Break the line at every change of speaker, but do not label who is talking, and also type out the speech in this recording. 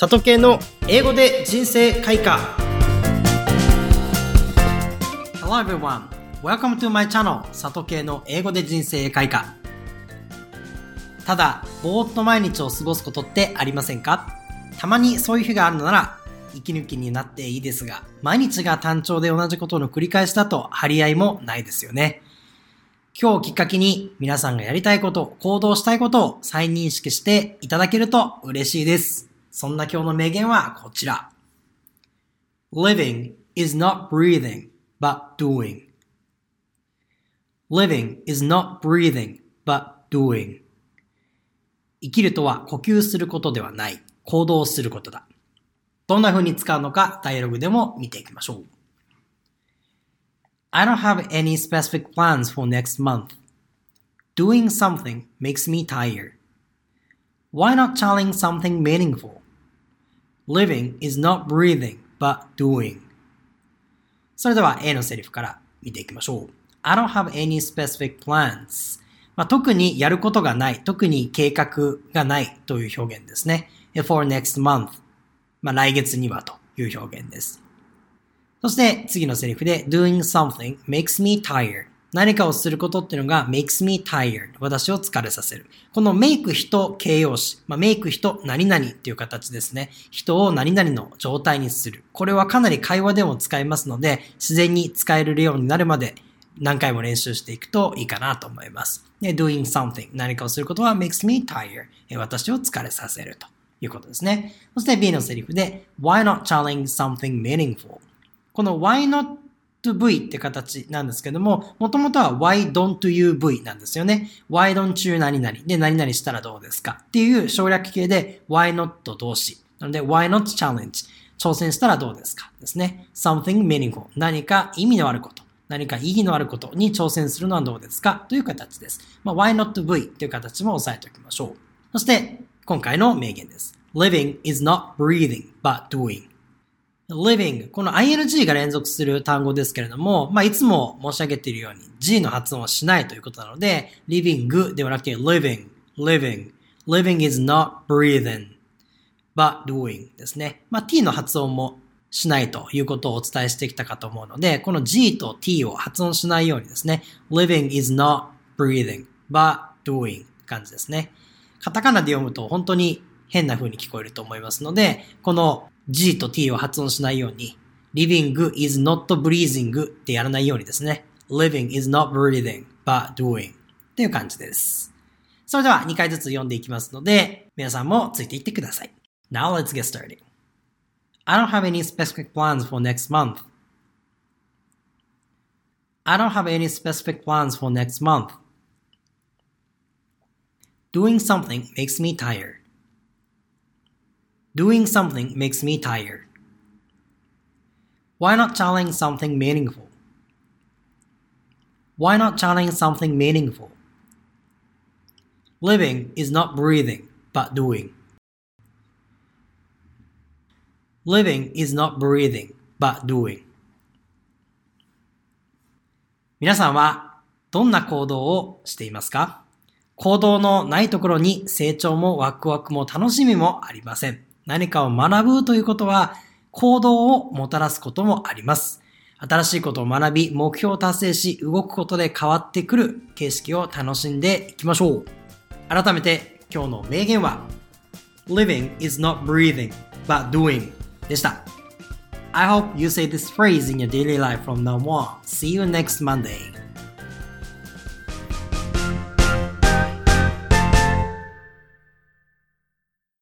里系の英語で人生開花。Hello everyone. Welcome to my channel 里系の英語で人生開花。ただぼーっと毎日を過ごすことってありませんか？たまにそういう日があるのなら息抜きになっていいですが毎日が単調で同じことの繰り返しだと張り合いもないですよね。今日をきっかけに皆さんがやりたいこと、行動したいことを再認識していただけると嬉しいです。そんな今日の名言はこちら。Living is not breathing, but doing. Living is not breathing, but doing. 生きるとは呼吸することではない、行動することだ。どんな風に使うのか、ダイアログでも見ていきましょう。I don't have any specific plans for next month. Doing something makes me tired. Why not challenge something meaningful? Living is not breathing, but doing. それでは A のセリフから見ていきましょう。I don't have any specific plans. まあ、特にやることがない、特に計画がないという表現ですね。for next month. まあ、来月にはという表現です。そして次のセリフで doing something makes me tired 何かをすることっていうのが makes me tired 私を疲れさせる。この make 人形容詞、まあ、make 人何々っていう形ですね。人を何々の状態にする。これはかなり会話でも使えますので自然に使えるようになるまで何回も練習していくといいかなと思います。で doing something 何かをすることは makes me tired 私を疲れさせるということですね。そして B のセリフで why not challenge something meaningful この why not to V って形なんですけども、もともとは why don't you V なんですよね。why don't you 何々で何々したらどうですか?っていう省略形で why not? 動詞。なので why not challenge? 挑戦したらどうですか?ですね。something meaningful 何か意味のあること。何か意義のあることに挑戦するのはどうですか?という形です。まあ、why not V という形も押さえておきましょう。そして、今回の名言です。living is not breathing but doing living この ing が連続する単語ですけれども、まあ、いつも申し上げているように G の発音はしないということなので、living ではなくて living, living, living is not breathing, but doing ですね。まあ、t の発音もしないということをお伝えしてきたかと思うので、この G と T を発音しないようにですね、living is not breathing, but doing 感じですね。カタカナで読むと本当に変な風に聞こえると思いますので、この G と T を発音しないように、living is not breathing ってやらないようにですね。living is not breathing, but doing っていう感じです。それでは2回ずつ読んでいきますので、皆さんもついていってください。Now let's get started. I don't have any specific plans for next month. I don't have any specific plans for next month. Doing something makes me tired. Doing something makes me tired. Why not challenge something meaningful? Why not challenge something meaningful? Living is not breathing, but doing. Living is not breathing, but doing. 皆さんはどんな行動をしていますか行動のないところに成長もワクワクも楽しみもありません。何かを学ぶということは行動をもたらすこともあります。新しいことを学び、目標を達成し、動くことで変わってくる景色を楽しんでいきましょう。改めて今日の名言は Living is not breathing, but doing でした。I hope you say this phrase in your daily life from now on. See you next Monday.